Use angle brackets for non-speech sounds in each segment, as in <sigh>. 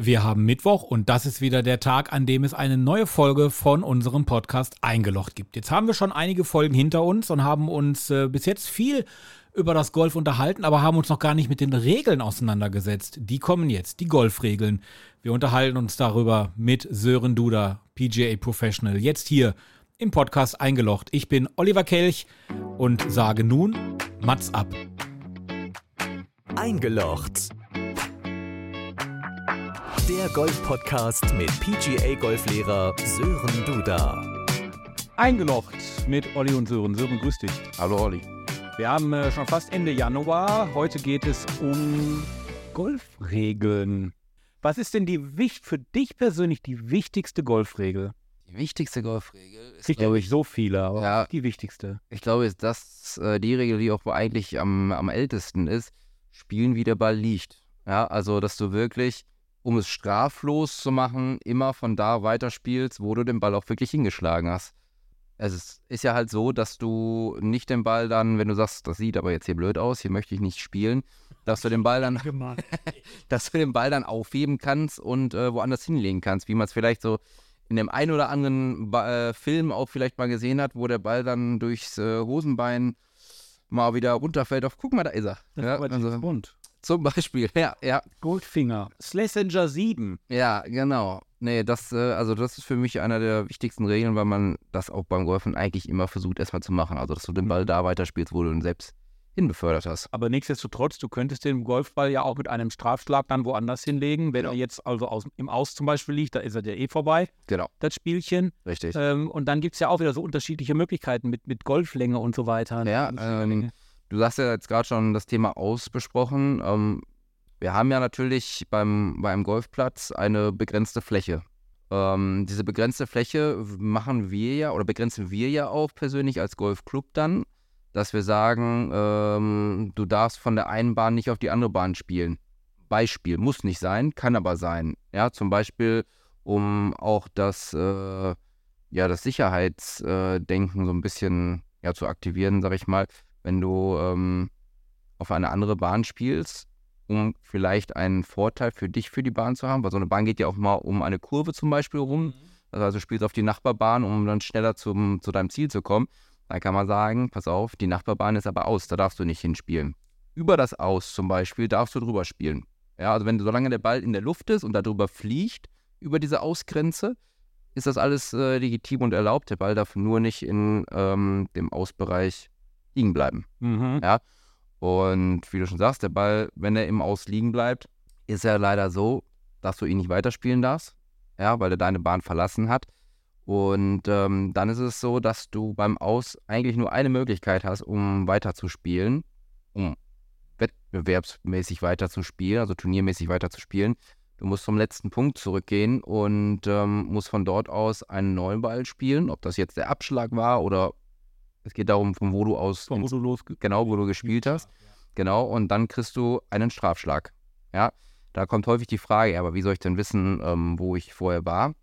Wir haben Mittwoch und das ist wieder der Tag, an dem es eine neue Folge von unserem Podcast Eingelocht gibt. Jetzt haben wir schon einige Folgen hinter uns und haben uns äh, bis jetzt viel über das Golf unterhalten, aber haben uns noch gar nicht mit den Regeln auseinandergesetzt. Die kommen jetzt, die Golfregeln. Wir unterhalten uns darüber mit Sören Duda, PGA Professional, jetzt hier im Podcast Eingelocht. Ich bin Oliver Kelch und sage nun Mats ab. Eingelocht der Golf-Podcast mit PGA-Golflehrer Sören Duda. Eingelocht mit Olli und Sören. Sören, grüß dich. Hallo Olli. Wir haben äh, schon fast Ende Januar. Heute geht es um Golfregeln. Was ist denn die für dich persönlich die wichtigste Golfregel? Die wichtigste Golfregel ist, glaube ich, so viele, aber ja, die wichtigste. Ich glaube, ist das äh, die Regel, die auch eigentlich am, am ältesten ist, spielen, wie der Ball liegt. Ja, also, dass du wirklich um es straflos zu machen, immer von da weiterspielst, wo du den Ball auch wirklich hingeschlagen hast. Es ist ja halt so, dass du nicht den Ball dann, wenn du sagst, das sieht aber jetzt hier blöd aus, hier möchte ich nicht spielen, dass du den Ball dann, <laughs> dass du den Ball dann aufheben kannst und äh, woanders hinlegen kannst, wie man es vielleicht so in dem einen oder anderen ba äh, Film auch vielleicht mal gesehen hat, wo der Ball dann durchs äh, Hosenbein mal wieder runterfällt. Auf, guck mal, da ist er. Das ja, war also, bunt. Zum Beispiel, <laughs> ja, ja. Goldfinger. Slesinger 7. Ja, genau. Nee, das, äh, also das ist für mich einer der wichtigsten Regeln, weil man das auch beim Golfen eigentlich immer versucht erstmal zu machen. Also, dass du den Ball da weiterspielst, wo du ihn selbst hinbefördert hast. Aber nichtsdestotrotz, du könntest den Golfball ja auch mit einem Strafschlag dann woanders hinlegen. Wenn genau. er jetzt also aus, im Aus zum Beispiel liegt, da ist er ja eh vorbei. Genau. Das Spielchen. Richtig. Ähm, und dann gibt es ja auch wieder so unterschiedliche Möglichkeiten mit, mit Golflänge und so weiter. Ja, ähm, Du hast ja jetzt gerade schon das Thema ausbesprochen. Ähm, wir haben ja natürlich beim, beim Golfplatz eine begrenzte Fläche. Ähm, diese begrenzte Fläche machen wir ja oder begrenzen wir ja auch persönlich als Golfclub dann, dass wir sagen, ähm, du darfst von der einen Bahn nicht auf die andere Bahn spielen. Beispiel, muss nicht sein, kann aber sein. Ja, zum Beispiel, um auch das, äh, ja, das Sicherheitsdenken so ein bisschen ja, zu aktivieren, sag ich mal wenn du ähm, auf eine andere Bahn spielst, um vielleicht einen Vorteil für dich für die Bahn zu haben, weil so eine Bahn geht ja auch mal um eine Kurve zum Beispiel rum. Mhm. Also du spielst auf die Nachbarbahn, um dann schneller zum, zu deinem Ziel zu kommen. Dann kann man sagen, pass auf, die Nachbarbahn ist aber aus, da darfst du nicht hinspielen. Über das Aus zum Beispiel darfst du drüber spielen. Ja, also wenn solange der Ball in der Luft ist und darüber fliegt, über diese Ausgrenze, ist das alles äh, legitim und erlaubt. Der Ball darf nur nicht in ähm, dem Ausbereich liegen bleiben. Mhm. Ja. Und wie du schon sagst, der Ball, wenn er im Aus liegen bleibt, ist er leider so, dass du ihn nicht weiterspielen darfst, ja, weil er deine Bahn verlassen hat. Und ähm, dann ist es so, dass du beim Aus eigentlich nur eine Möglichkeit hast, um weiterzuspielen, um wettbewerbsmäßig weiterzuspielen, also turniermäßig weiterzuspielen. Du musst zum letzten Punkt zurückgehen und ähm, musst von dort aus einen neuen Ball spielen, ob das jetzt der Abschlag war oder es geht darum, von wo du aus, von wo du los, genau, wo du gespielt hast. Genau, und dann kriegst du einen Strafschlag. Ja, da kommt häufig die Frage, aber wie soll ich denn wissen, ähm, wo ich vorher war?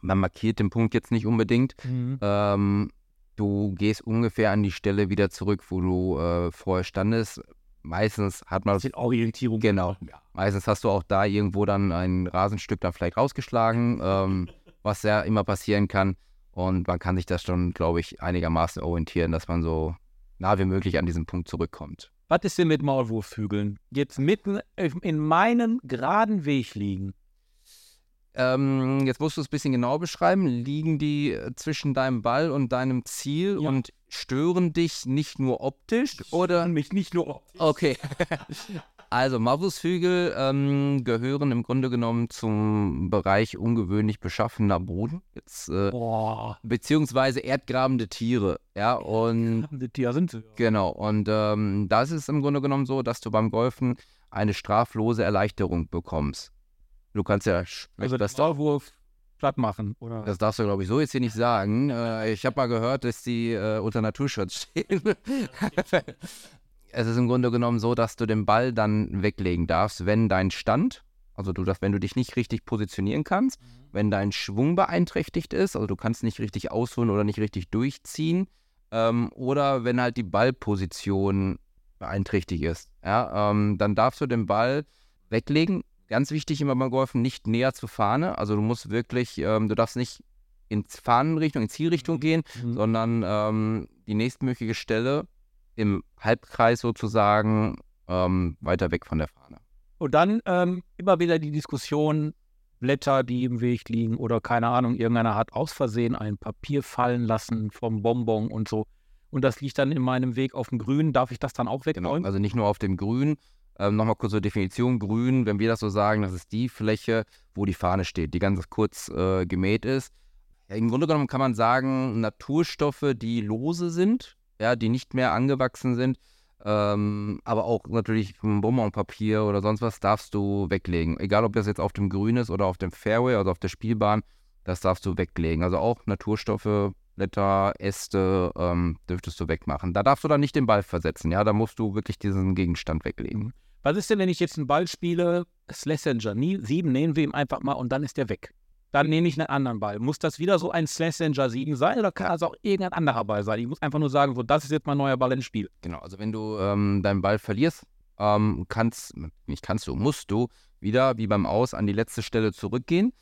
Man markiert den Punkt jetzt nicht unbedingt. Mhm. Ähm, du gehst ungefähr an die Stelle wieder zurück, wo du äh, vorher standest. Meistens hat man. Das ist Orientierung. Genau. Ja. Meistens hast du auch da irgendwo dann ein Rasenstück dann vielleicht rausgeschlagen, ähm, was ja immer passieren kann. Und man kann sich das schon, glaube ich, einigermaßen orientieren, dass man so nah wie möglich an diesen Punkt zurückkommt. Was ist denn mit Maulwurfhügeln? Jetzt mitten in meinem geraden Weg liegen. Ähm, jetzt musst du es ein bisschen genauer beschreiben. Liegen die äh, zwischen deinem Ball und deinem Ziel ja. und stören dich nicht nur optisch? Oder? Mich nicht nur optisch. Okay. <laughs> Also Maulwurfshügel ähm, gehören im Grunde genommen zum Bereich ungewöhnlich beschaffener Boden. Jetzt, äh, beziehungsweise erdgrabende Tiere. Ja, und erdgrabende Tiere sind sie. Genau. Und ähm, das ist im Grunde genommen so, dass du beim Golfen eine straflose Erleichterung bekommst. Du kannst ja also das Maulwurf platt machen, oder? Das darfst du, glaube ich, so jetzt hier nicht sagen. Äh, ich habe mal gehört, dass die äh, unter Naturschutz stehen <laughs> <laughs> es ist im Grunde genommen so, dass du den Ball dann weglegen darfst, wenn dein Stand, also du, wenn du dich nicht richtig positionieren kannst, mhm. wenn dein Schwung beeinträchtigt ist, also du kannst nicht richtig ausholen oder nicht richtig durchziehen, ähm, oder wenn halt die Ballposition beeinträchtigt ist, ja, ähm, dann darfst du den Ball weglegen, Ganz wichtig immer beim Golfen, nicht näher zur Fahne. Also du musst wirklich, ähm, du darfst nicht in Fahnenrichtung, in Zielrichtung gehen, Mhm. sondern ähm, die nächstmögliche Stelle im Halbkreis sozusagen ähm, weiter weg von der Fahne. Und dann ähm, immer wieder die Diskussion, Blätter, die im Weg liegen oder keine Ahnung, irgendeiner hat aus Versehen ein Papier fallen lassen vom Bonbon und so. Und das liegt dann in meinem Weg auf dem Grün. Darf ich das dann auch Genau, wegräumen? also nicht nur auf dem Grün. Ähm, Nochmal kurz zur Definition. Grün, wenn wir das so sagen, das ist die Fläche, wo die Fahne steht, die ganz kurz äh, gemäht ist. Ja, Im Grunde genommen kann man sagen, Naturstoffe, die lose sind, ja, die nicht mehr angewachsen sind, ähm, aber auch natürlich Bonbonpapier oder sonst was darfst du weglegen. Egal, ob das jetzt auf dem Grün ist oder auf dem Fairway, also auf der Spielbahn, das darfst du weglegen. Also auch Naturstoffe, Blätter, Äste ähm, dürftest du wegmachen. Da darfst du dann nicht den Ball versetzen, ja, da musst du wirklich diesen Gegenstand weglegen. Was ist denn, wenn ich jetzt einen Ball spiele, Slessinger, nie, 7 nehmen wir ihm einfach mal und dann ist der weg? Dann nehme ich einen anderen Ball. Muss das wieder so ein Slessinger 7 sein oder kann das auch irgendein anderer Ball sein? Ich muss einfach nur sagen, so, das ist jetzt mein neuer Ball ins Spiel. Genau, also wenn du ähm, deinen Ball verlierst, ähm, kannst, nicht kannst du, musst du wieder wie beim Aus an die letzte Stelle zurückgehen.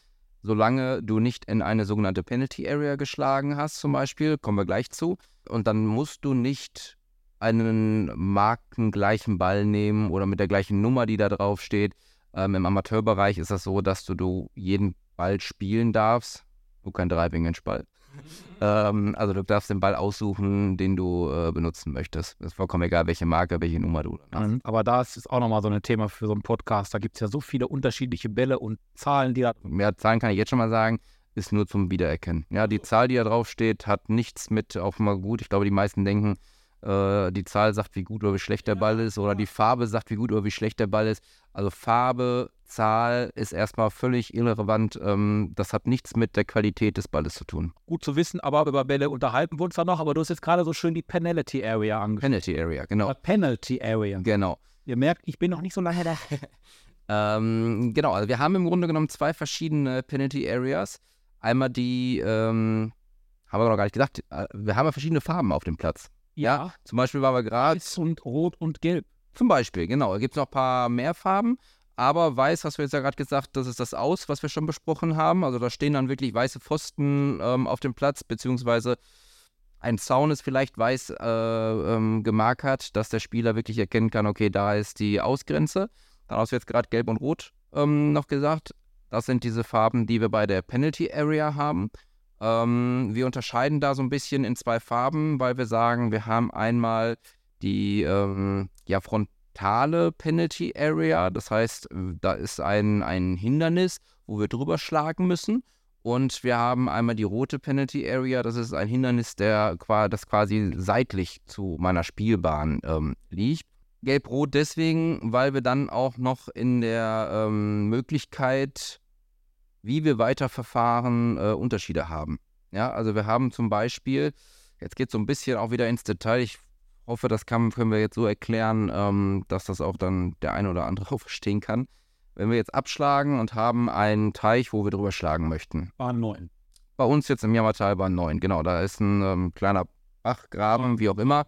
Solange du nicht in eine sogenannte Penalty Area geschlagen hast, zum Beispiel, kommen wir gleich zu. Und dann musst du nicht einen markengleichen Ball nehmen oder mit der gleichen Nummer, die da drauf steht. Ähm, Im Amateurbereich ist das so, dass du, du jeden Ball spielen darfst. Nur kein Driving Range Ball. <laughs> Ähm, also du darfst den Ball aussuchen, den du äh, benutzen möchtest. Ist vollkommen egal, welche Marke, welche Nummer du dann hast. Mhm. Aber da ist es auch nochmal so ein Thema für so einen Podcast. Da gibt es ja so viele unterschiedliche Bälle und Zahlen, die da. Mehr Zahlen kann ich jetzt schon mal sagen, ist nur zum Wiedererkennen. Ja, die Zahl, die da drauf steht, hat nichts mit, auch mal gut, ich glaube, die meisten denken, äh, die Zahl sagt, wie gut oder wie schlecht der Ball ist, oder die Farbe sagt, wie gut oder wie schlecht der Ball ist. Also Farbe, Zahl ist erstmal völlig irrelevant. Ähm, das hat nichts mit der Qualität des Balles zu tun. Gut zu wissen, aber über Bälle unterhalten wir uns da noch. Aber du hast jetzt gerade so schön die Penalty Area angesprochen. Penalty Area, genau. Penalty Area. Genau. Ihr merkt, ich bin noch nicht so lange da. <laughs> <laughs> Ähm, genau, also wir haben im Grunde genommen zwei verschiedene Penalty Areas. Einmal die, ähm, haben wir noch gar nicht gesagt, äh, wir haben ja verschiedene Farben auf dem Platz. Ja. Zum Beispiel waren wir gerade, Weiß und Rot und Gelb. zum Beispiel, genau, da gibt es noch ein paar mehr Farben, aber weiß, hast du jetzt ja gerade gesagt, das ist das Aus, was wir schon besprochen haben. Also da stehen dann wirklich weiße Pfosten ähm, auf dem Platz, beziehungsweise ein Zaun ist vielleicht weiß äh, ähm, gemarkert, dass der Spieler wirklich erkennen kann, okay, da ist die Ausgrenze. Dann hast du jetzt gerade Gelb und Rot ähm, noch gesagt. Das sind diese Farben, die wir bei der Penalty Area haben. Ähm, wir unterscheiden da so ein bisschen in zwei Farben, weil wir sagen, wir haben einmal die ähm, ja, frontale Penalty Area. Das heißt, da ist ein, ein Hindernis, wo wir drüber schlagen müssen. Und wir haben einmal die rote Penalty Area. Das ist ein Hindernis, der, das quasi seitlich zu meiner Spielbahn ähm, liegt. Gelb-Rot deswegen, weil wir dann auch noch in der ähm, Möglichkeit, wie wir weiterverfahren, äh, Unterschiede haben. Ja, also wir haben zum Beispiel, jetzt geht es so ein bisschen auch wieder ins Detail. Ich hoffe, das kann, können wir jetzt so erklären, ähm, dass das auch dann der eine oder andere <laughs> auch verstehen kann. Wenn wir jetzt abschlagen und haben einen Teich, wo wir drüber schlagen möchten. Waren neun. Bei uns jetzt im Jammertal waren neun, genau. Da ist ein ähm, kleiner Bachgraben, wie auch immer.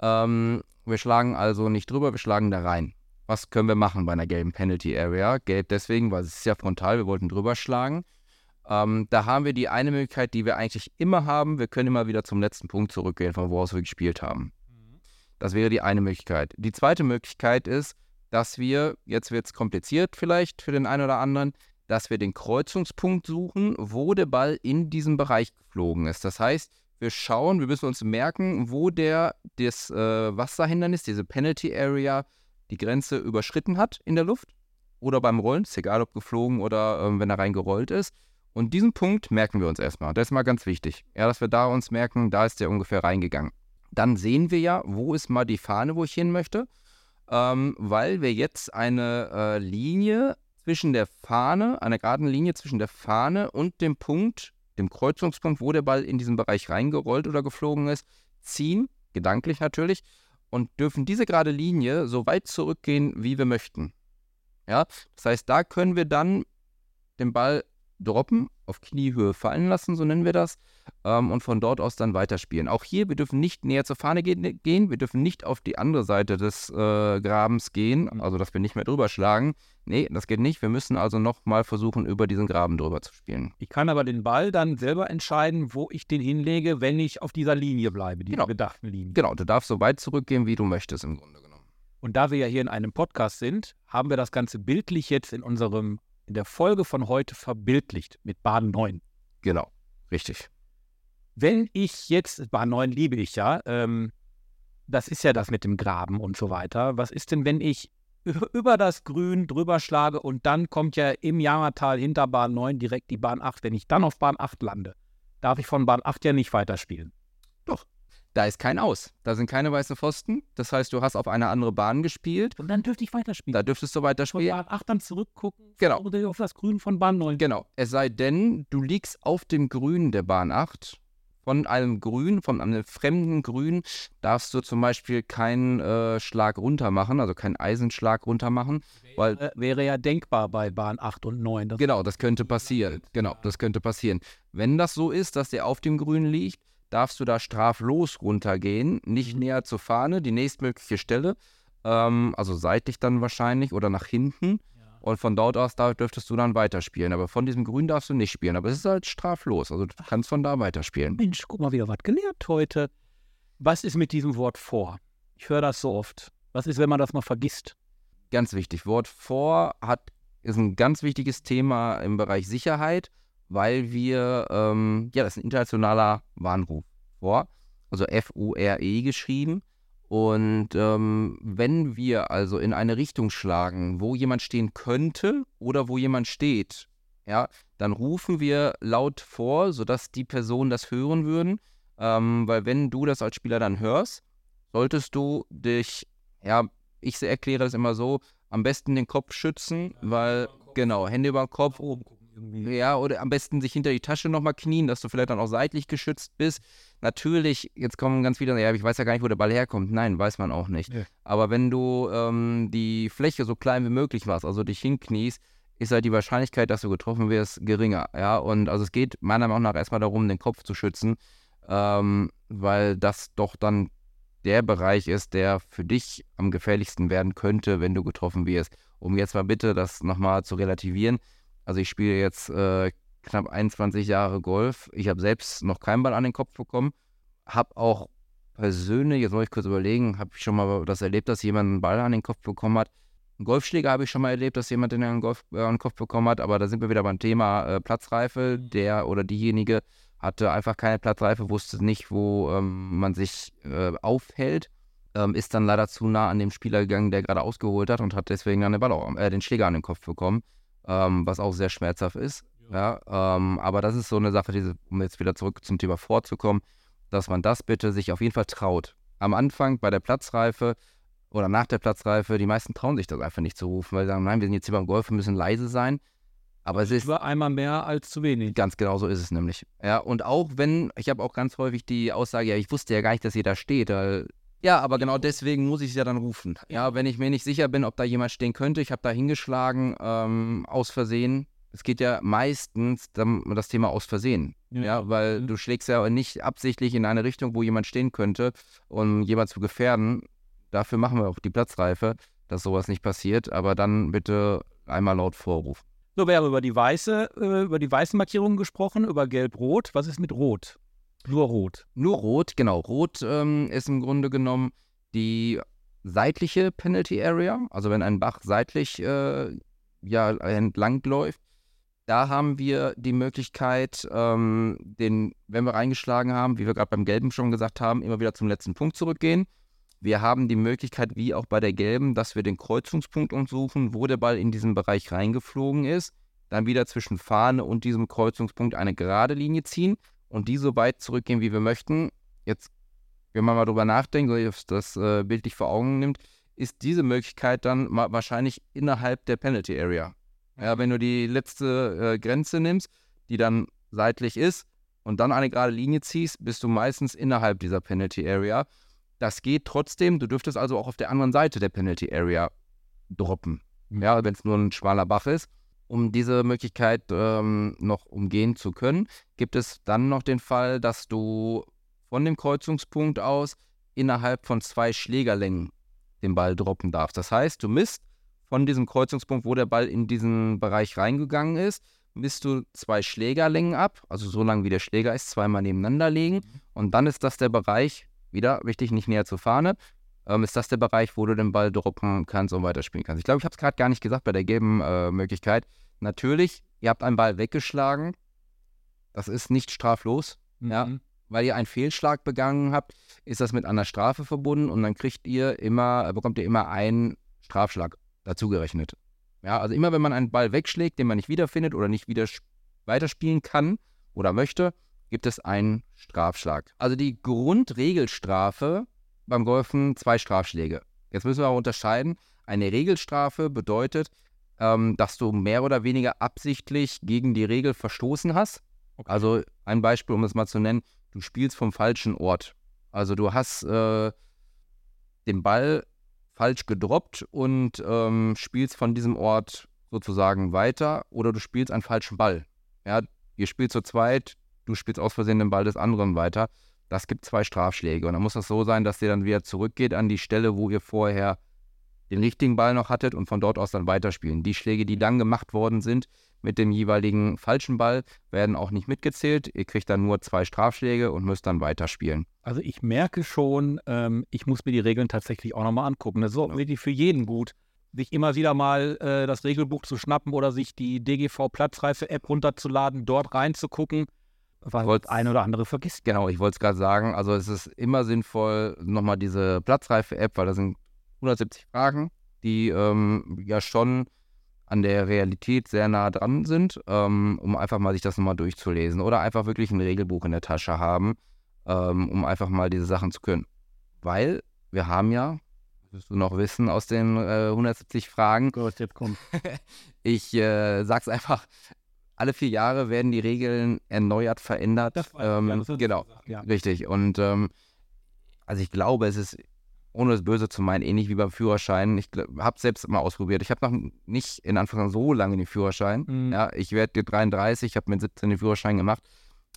Ähm, wir schlagen also nicht drüber, wir schlagen da rein. Was können wir machen bei einer gelben Penalty Area? Gelb deswegen, weil es ist ja frontal, wir wollten drüber schlagen. Ähm, da haben wir die eine Möglichkeit, die wir eigentlich immer haben. Wir können immer wieder zum letzten Punkt zurückgehen, von wo aus wir gespielt haben. Das wäre die eine Möglichkeit. Die zweite Möglichkeit ist, dass wir, jetzt wird es kompliziert vielleicht für den einen oder anderen, dass wir den Kreuzungspunkt suchen, wo der Ball in diesem Bereich geflogen ist. Das heißt, wir schauen, wir müssen uns merken, wo der das äh, Wasserhindernis, diese Penalty Area, die Grenze überschritten hat in der Luft oder beim Rollen, ist egal ob geflogen oder ähm, wenn er reingerollt ist. Und diesen Punkt merken wir uns erstmal. Das ist mal ganz wichtig. Ja, dass wir da uns merken, da ist der ungefähr reingegangen. Dann sehen wir ja, wo ist mal die Fahne, wo ich hin möchte, ähm, weil wir jetzt eine äh, Linie zwischen der Fahne, einer geraden Linie zwischen der Fahne und dem Punkt, dem Kreuzungspunkt, wo der Ball in diesen Bereich reingerollt oder geflogen ist, ziehen, gedanklich natürlich, und dürfen diese gerade Linie so weit zurückgehen, wie wir möchten. Ja, das heißt, da können wir dann den Ball droppen, auf Kniehöhe fallen lassen, so nennen wir das, ähm, und von dort aus dann weiterspielen. Auch hier, wir dürfen nicht näher zur Fahne ge gehen, wir dürfen nicht auf die andere Seite des äh, Grabens gehen, also dass wir nicht mehr drüber schlagen. Nee, das geht nicht. Wir müssen also nochmal versuchen, über diesen Graben drüber zu spielen. Ich kann aber den Ball dann selber entscheiden, wo ich den hinlege, wenn ich auf dieser Linie bleibe, dieser Genau. gedachten Linie. Genau, du darfst so weit zurückgehen, wie du möchtest im Grunde genommen. Und da wir ja hier in einem Podcast sind, haben wir das Ganze bildlich jetzt in unserem, in der Folge von heute verbildlicht mit Bahn 9. Genau, richtig. Wenn ich jetzt, Bahn 9 liebe ich ja, ähm, das ist ja das mit dem Graben und so weiter. Was ist denn, wenn ich über das Grün drüber schlage und dann kommt ja im Jammertal hinter Bahn 9 direkt die Bahn 8. Wenn ich dann auf Bahn 8 lande, darf ich von Bahn 8 ja nicht weiterspielen. Da ist kein Aus. Da sind keine weißen Pfosten. Das heißt, du hast auf eine andere Bahn gespielt. Und dann dürfte ich weiterspielen. Da dürftest du von weiterspielen. Bahn 8 dann zurückgucken Genau. oder auf das Grün von Bahn 9. Genau. Es sei denn, du liegst auf dem Grün der Bahn 8. Von einem Grün, von einem fremden Grün, darfst du zum Beispiel keinen äh, Schlag runter machen, also keinen Eisenschlag runter machen, weil Äh, wäre ja denkbar bei Bahn 8 und 9. Das Genau, das könnte passieren. Genau, das könnte passieren. Wenn das so ist, dass der auf dem Grün liegt, darfst du da straflos runtergehen, nicht Mhm. näher zur Fahne, die nächstmögliche Stelle, ähm, also seitlich dann wahrscheinlich oder nach hinten. Und von dort aus da dürftest du dann weiterspielen. Aber von diesem Grün darfst du nicht spielen. Aber es ist halt straflos. Also du kannst von da weiterspielen. Mensch, guck mal, wieder was gelernt heute. Was ist mit diesem Wort vor? Ich höre das so oft. Was ist, wenn man das mal vergisst? Ganz wichtig. Wort vor hat, ist ein ganz wichtiges Thema im Bereich Sicherheit, weil wir, ähm, ja, das ist ein internationaler Warnruf vor, also F-U-R-E geschrieben. Und ähm, wenn wir also in eine Richtung schlagen, wo jemand stehen könnte oder wo jemand steht, ja, dann rufen wir laut vor, sodass die Personen das hören würden. Ähm, weil wenn du das als Spieler dann hörst, solltest du dich, ja, ich erkläre das immer so, am besten den Kopf schützen, weil, genau, Hände über den Kopf, Oben gucken irgendwie. ja, oder am besten sich hinter die Tasche nochmal knien, dass du vielleicht dann auch seitlich geschützt bist. Natürlich, jetzt kommen ganz viele, ja, ich weiß ja gar nicht, wo der Ball herkommt. Nein, weiß man auch nicht. Nee. Aber wenn du ähm, die Fläche so klein wie möglich machst, also dich hinkniest, ist halt die Wahrscheinlichkeit, dass du getroffen wirst, geringer. Ja, und also es geht meiner Meinung nach erstmal darum, den Kopf zu schützen, ähm, weil das doch dann der Bereich ist, der für dich am gefährlichsten werden könnte, wenn du getroffen wirst. Um jetzt mal bitte das nochmal zu relativieren. Also ich spiele jetzt äh, knapp 21 Jahre Golf. Ich habe selbst noch keinen Ball an den Kopf bekommen. Habe auch persönlich, jetzt muss ich kurz überlegen, habe ich schon mal das erlebt, dass jemand einen Ball an den Kopf bekommen hat. Einen Golfschläger habe ich schon mal erlebt, dass jemand den äh, an den Kopf bekommen hat, aber da sind wir wieder beim Thema äh, Platzreife. Der oder diejenige hatte einfach keine Platzreife, wusste nicht, wo ähm, man sich äh, aufhält, ähm, ist dann leider zu nah an dem Spieler gegangen, der gerade ausgeholt hat und hat deswegen dann den, Ball äh, den Schläger an den Kopf bekommen, ähm, was auch sehr schmerzhaft ist. Ja, ähm, aber das ist so eine Sache, diese, um jetzt wieder zurück zum Thema vorzukommen, dass man das bitte sich auf jeden Fall traut. Am Anfang bei der Platzreife oder nach der Platzreife, die meisten trauen sich das einfach nicht zu rufen, weil sie sagen, nein, wir sind jetzt hier beim Golf, wir müssen leise sein. Aber es ist Über einmal mehr als zu wenig. Ganz genau so ist es nämlich. Ja, und auch wenn, ich habe auch ganz häufig die Aussage, ja, ich wusste ja gar nicht, dass ihr da steht. Weil, ja, aber genau deswegen muss ich es ja dann rufen. Ja, wenn ich mir nicht sicher bin, ob da jemand stehen könnte, ich habe da hingeschlagen, ähm, aus Versehen. Es geht ja meistens dann um das Thema aus Versehen. Ja, weil Mhm. du schlägst ja nicht absichtlich in eine Richtung, wo jemand stehen könnte, um jemand zu gefährden. Dafür machen wir auch die Platzreife, dass sowas nicht passiert. Aber dann bitte einmal laut vorrufen. So, wir haben über die weiße, äh, über die weißen Markierungen gesprochen, über Gelb-Rot. Was ist mit Rot? Nur Rot. Nur Rot, genau. Rot ähm, ist im Grunde genommen die seitliche Penalty Area, also wenn ein Bach seitlich äh, ja, entlang läuft. Da haben wir die Möglichkeit, ähm, den, wenn wir reingeschlagen haben, wie wir gerade beim Gelben schon gesagt haben, immer wieder zum letzten Punkt zurückgehen. Wir haben die Möglichkeit, wie auch bei der Gelben, dass wir den Kreuzungspunkt untersuchen, wo der Ball in diesen Bereich reingeflogen ist. Dann wieder zwischen Fahne und diesem Kreuzungspunkt eine gerade Linie ziehen und die so weit zurückgehen, wie wir möchten. Jetzt, wenn man mal drüber nachdenkt, das, das äh, bildlich vor Augen nimmt, ist diese Möglichkeit dann wahrscheinlich innerhalb der Penalty Area. Ja, wenn du die letzte äh, Grenze nimmst, die dann seitlich ist und dann eine gerade Linie ziehst, bist du meistens innerhalb dieser Penalty Area. Das geht trotzdem. Du dürftest also auch auf der anderen Seite der Penalty Area droppen. Ja, wenn es nur ein schmaler Bach ist. Um diese Möglichkeit ähm, noch umgehen zu können, gibt es dann noch den Fall, dass du von dem Kreuzungspunkt aus innerhalb von zwei Schlägerlängen den Ball droppen darfst. Das heißt, du misst von diesem Kreuzungspunkt, wo der Ball in diesen Bereich reingegangen ist, misst du zwei Schlägerlängen ab, also so lang wie der Schläger ist, zweimal nebeneinander legen. Mhm. Und dann ist das der Bereich, wieder wichtig, nicht näher zur Fahne, ähm, ist das der Bereich, wo du den Ball droppen kannst und weiterspielen kannst. Ich glaube, ich habe es gerade gar nicht gesagt bei der gelben äh, Möglichkeit. Natürlich, ihr habt einen Ball weggeschlagen. Das ist nicht straflos, mhm. ja, weil ihr einen Fehlschlag begangen habt, ist das mit einer Strafe verbunden und dann kriegt ihr immer, äh, bekommt ihr immer einen Strafschlag dazugerechnet. Ja, also immer wenn man einen Ball wegschlägt, den man nicht wiederfindet oder nicht wieder weiterspielen kann oder möchte, gibt es einen Strafschlag. Also die Grundregelstrafe beim Golfen zwei Strafschläge. Jetzt müssen wir aber unterscheiden. Eine Regelstrafe bedeutet, ähm, dass du mehr oder weniger absichtlich gegen die Regel verstoßen hast. Okay. Also ein Beispiel, um es mal zu nennen, du spielst vom falschen Ort. Also du hast äh, den Ball falsch gedroppt und ähm, spielst von diesem Ort sozusagen weiter oder du spielst einen falschen Ball. Ja, ihr spielt zu zweit, du spielst aus Versehen den Ball des anderen weiter. Das gibt zwei Strafschläge. Und dann muss das so sein, dass ihr dann wieder zurückgeht an die Stelle, wo ihr vorher den richtigen Ball noch hattet und von dort aus dann weiterspielen. Die Schläge, die dann gemacht worden sind mit dem jeweiligen falschen Ball, werden auch nicht mitgezählt. Ihr kriegt dann nur zwei Strafschläge und müsst dann weiterspielen. Also ich merke schon, ähm, ich muss mir die Regeln tatsächlich auch nochmal angucken. Das ist auch wirklich für jeden gut, sich immer wieder mal äh, das Regelbuch zu schnappen oder sich die DGV Platzreife-App runterzuladen, dort reinzugucken weil das eine oder andere vergisst. Genau, ich wollte es gerade sagen. Also es ist immer sinnvoll, nochmal diese Platzreife-App, weil da sind 170 Fragen, die ähm, ja schon an der Realität sehr nah dran sind, ähm, um einfach mal sich das nochmal durchzulesen. Oder einfach wirklich ein Regelbuch in der Tasche haben, ähm, um einfach mal diese Sachen zu können. Weil wir haben ja, wirst du noch wissen aus den äh, 170 Fragen. Gut, jetzt kommt. <laughs> ich äh, sag's einfach, alle vier Jahre werden die Regeln erneuert, verändert. Das ähm, ja, das genau, gesagt, ja. richtig. Und ähm, also ich glaube, es ist, ohne das Böse zu meinen, ähnlich wie beim Führerschein. Ich habe es selbst mal ausprobiert. Ich habe noch nicht in Anfang so lange den Führerschein. Mhm. Ja, ich werde 33, ich habe mit 17 den Führerschein gemacht.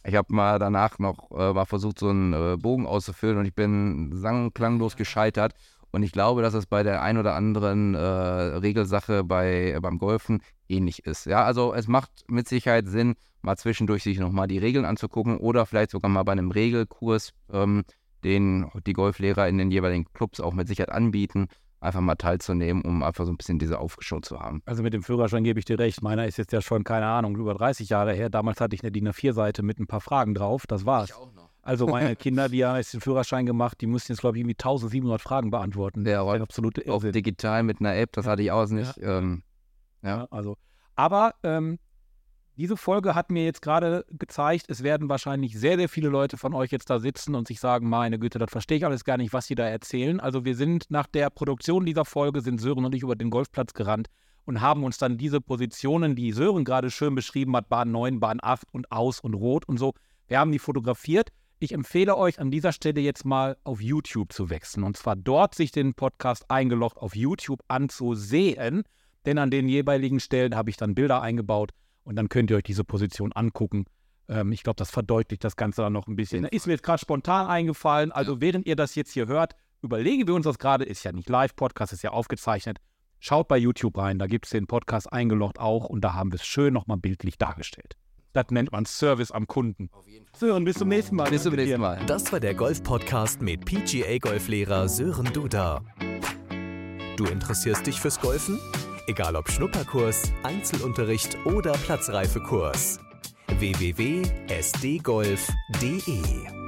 Ich habe mal danach noch äh, mal versucht, so einen äh, Bogen auszufüllen und ich bin sang- und klanglos gescheitert. Und ich glaube, dass es bei der ein oder anderen äh, Regelsache bei, beim Golfen ähnlich ist. Ja, also es macht mit Sicherheit Sinn, mal zwischendurch sich nochmal die Regeln anzugucken oder vielleicht sogar mal bei einem Regelkurs, ähm, den die Golflehrer in den jeweiligen Clubs auch mit Sicherheit anbieten, einfach mal teilzunehmen, um einfach so ein bisschen diese Aufgeschaut zu haben. Also mit dem Führerschein gebe ich dir recht. Meiner ist jetzt ja schon, keine Ahnung, über 30 Jahre her. Damals hatte ich eine DIN A4-Seite mit ein paar Fragen drauf. Das war's. Ich auch noch. Also meine <laughs> Kinder, die haben jetzt den Führerschein gemacht, die mussten jetzt, glaube ich, irgendwie 1700 Fragen beantworten. Ja, aber absolut auch digital mit einer App, das ja. hatte ich auch nicht. Ja. Ähm, ja. also aber ähm, diese Folge hat mir jetzt gerade gezeigt, es werden wahrscheinlich sehr, sehr viele Leute von euch jetzt da sitzen und sich sagen, meine Güte, das verstehe ich alles gar nicht, was sie da erzählen. Also wir sind nach der Produktion dieser Folge, sind Sören und ich über den Golfplatz gerannt und haben uns dann diese Positionen, die Sören gerade schön beschrieben hat, Bahn 9, Bahn 8 und Aus und Rot und so, wir haben die fotografiert. Ich empfehle euch an dieser Stelle jetzt mal auf YouTube zu wechseln und zwar dort sich den Podcast eingelocht auf YouTube anzusehen denn an den jeweiligen Stellen habe ich dann Bilder eingebaut und dann könnt ihr euch diese Position angucken. Ähm, ich glaube, das verdeutlicht das Ganze dann noch ein bisschen. Ist mir jetzt gerade spontan eingefallen. Also, während ihr das jetzt hier hört, überlegen wir uns das gerade. Ist ja nicht live, Podcast ist ja aufgezeichnet. Schaut bei YouTube rein, da gibt es den Podcast eingeloggt auch und da haben wir es schön nochmal bildlich dargestellt. Das nennt man Service am Kunden. Sören, bis zum nächsten Mal. Bis zum nächsten Mal. Das war der Golf-Podcast mit PGA-Golflehrer Sören Duda. Du interessierst dich fürs Golfen? Egal ob Schnupperkurs, Einzelunterricht oder Platzreifekurs. www.sdgolf.de